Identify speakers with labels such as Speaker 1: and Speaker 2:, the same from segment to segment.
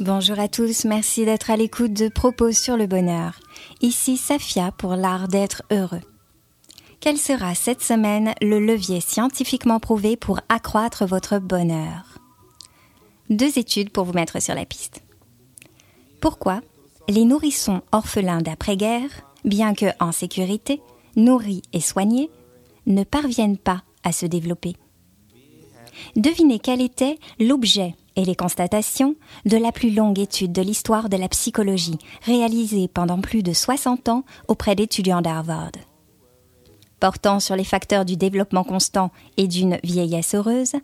Speaker 1: Bonjour à tous, merci d'être à l'écoute de Propos sur le bonheur. Ici Safia pour l'art d'être heureux. Quel sera cette semaine le levier scientifiquement prouvé pour accroître votre bonheur? Deux études pour vous mettre sur la piste. Pourquoi les nourrissons orphelins d'après-guerre, bien que en sécurité, nourris et soignés, ne parviennent pas à se développer Devinez quel était l'objet et les constatations de la plus longue étude de l'histoire de la psychologie réalisée pendant plus de 60 ans auprès d'étudiants d'Harvard. Portant sur les facteurs du développement constant et d'une vieillesse heureuse,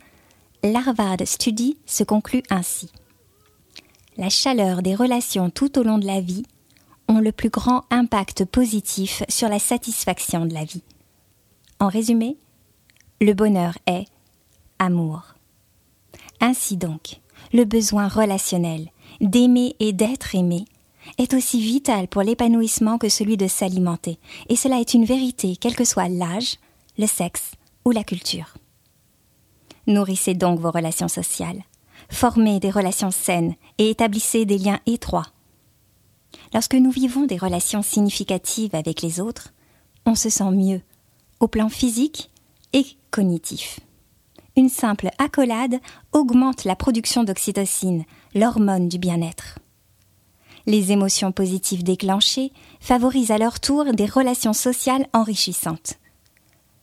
Speaker 1: l'Harvard Study se conclut ainsi. La chaleur des relations tout au long de la vie ont le plus grand impact positif sur la satisfaction de la vie. En résumé, le bonheur est amour. Ainsi donc, le besoin relationnel, d'aimer et d'être aimé, est aussi vital pour l'épanouissement que celui de s'alimenter, et cela est une vérité quel que soit l'âge, le sexe ou la culture. Nourrissez donc vos relations sociales, formez des relations saines et établissez des liens étroits. Lorsque nous vivons des relations significatives avec les autres, on se sent mieux, au plan physique et cognitif une simple accolade augmente la production d'oxytocine, l'hormone du bien-être. Les émotions positives déclenchées favorisent à leur tour des relations sociales enrichissantes.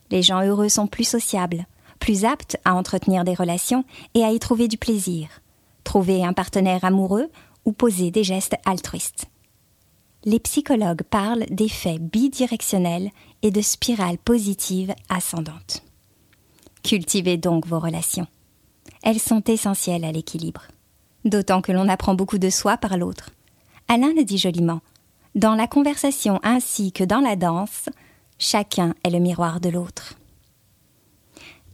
Speaker 1: Les gens heureux sont plus sociables, plus à entretenir des relations et à y trouver du plaisir, trouver un partenaire amoureux ou poser des gestes altruistes. Les psychologues parlent d'effets bidirectionnels et de spirales positives ascendantes. Cultivez donc vos relations. Elles sont essentielles à l'équilibre. D'autant que l'on apprend beaucoup de soi par l'autre. Alain le dit joliment. Dans la conversation ainsi que dans la danse, chacun est le miroir de l'autre.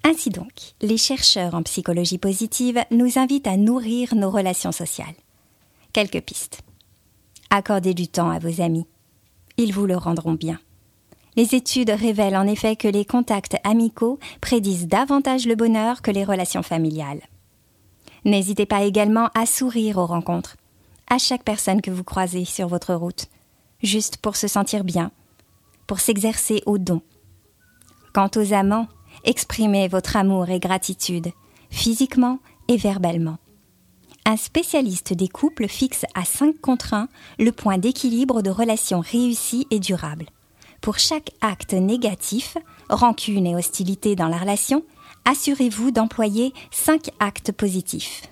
Speaker 1: Ainsi donc, les chercheurs en psychologie positive nous invitent à nourrir nos relations sociales. Quelques pistes. Accordez du temps à vos amis. Ils vous le rendront bien. Les études révèlent en effet que les contacts amicaux prédisent davantage le bonheur que les relations familiales. N'hésitez pas également à sourire aux rencontres, à chaque personne que vous croisez sur votre route, juste pour se sentir bien, pour s'exercer au don. Quant aux amants, exprimez votre amour et gratitude, physiquement et verbalement. Un spécialiste des couples fixe à 5 contre 1 le point d'équilibre de relations réussies et durables. Pour chaque acte négatif, rancune et hostilité dans la relation, assurez-vous d'employer cinq actes positifs.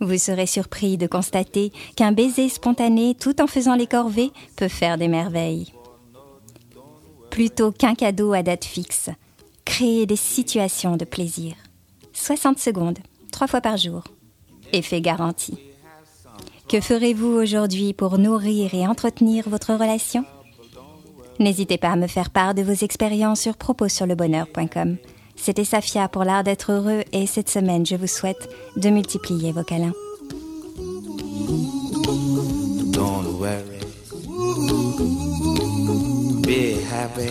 Speaker 1: Vous serez surpris de constater qu'un baiser spontané tout en faisant les corvées peut faire des merveilles. Plutôt qu'un cadeau à date fixe, créez des situations de plaisir. 60 secondes, trois fois par jour. Effet garanti. Que ferez-vous aujourd'hui pour nourrir et entretenir votre relation? N'hésitez pas à me faire part de vos expériences sur propossurlebonheur.com. C'était Safia pour l'art d'être heureux et cette semaine, je vous souhaite de multiplier vos câlins. Be happy.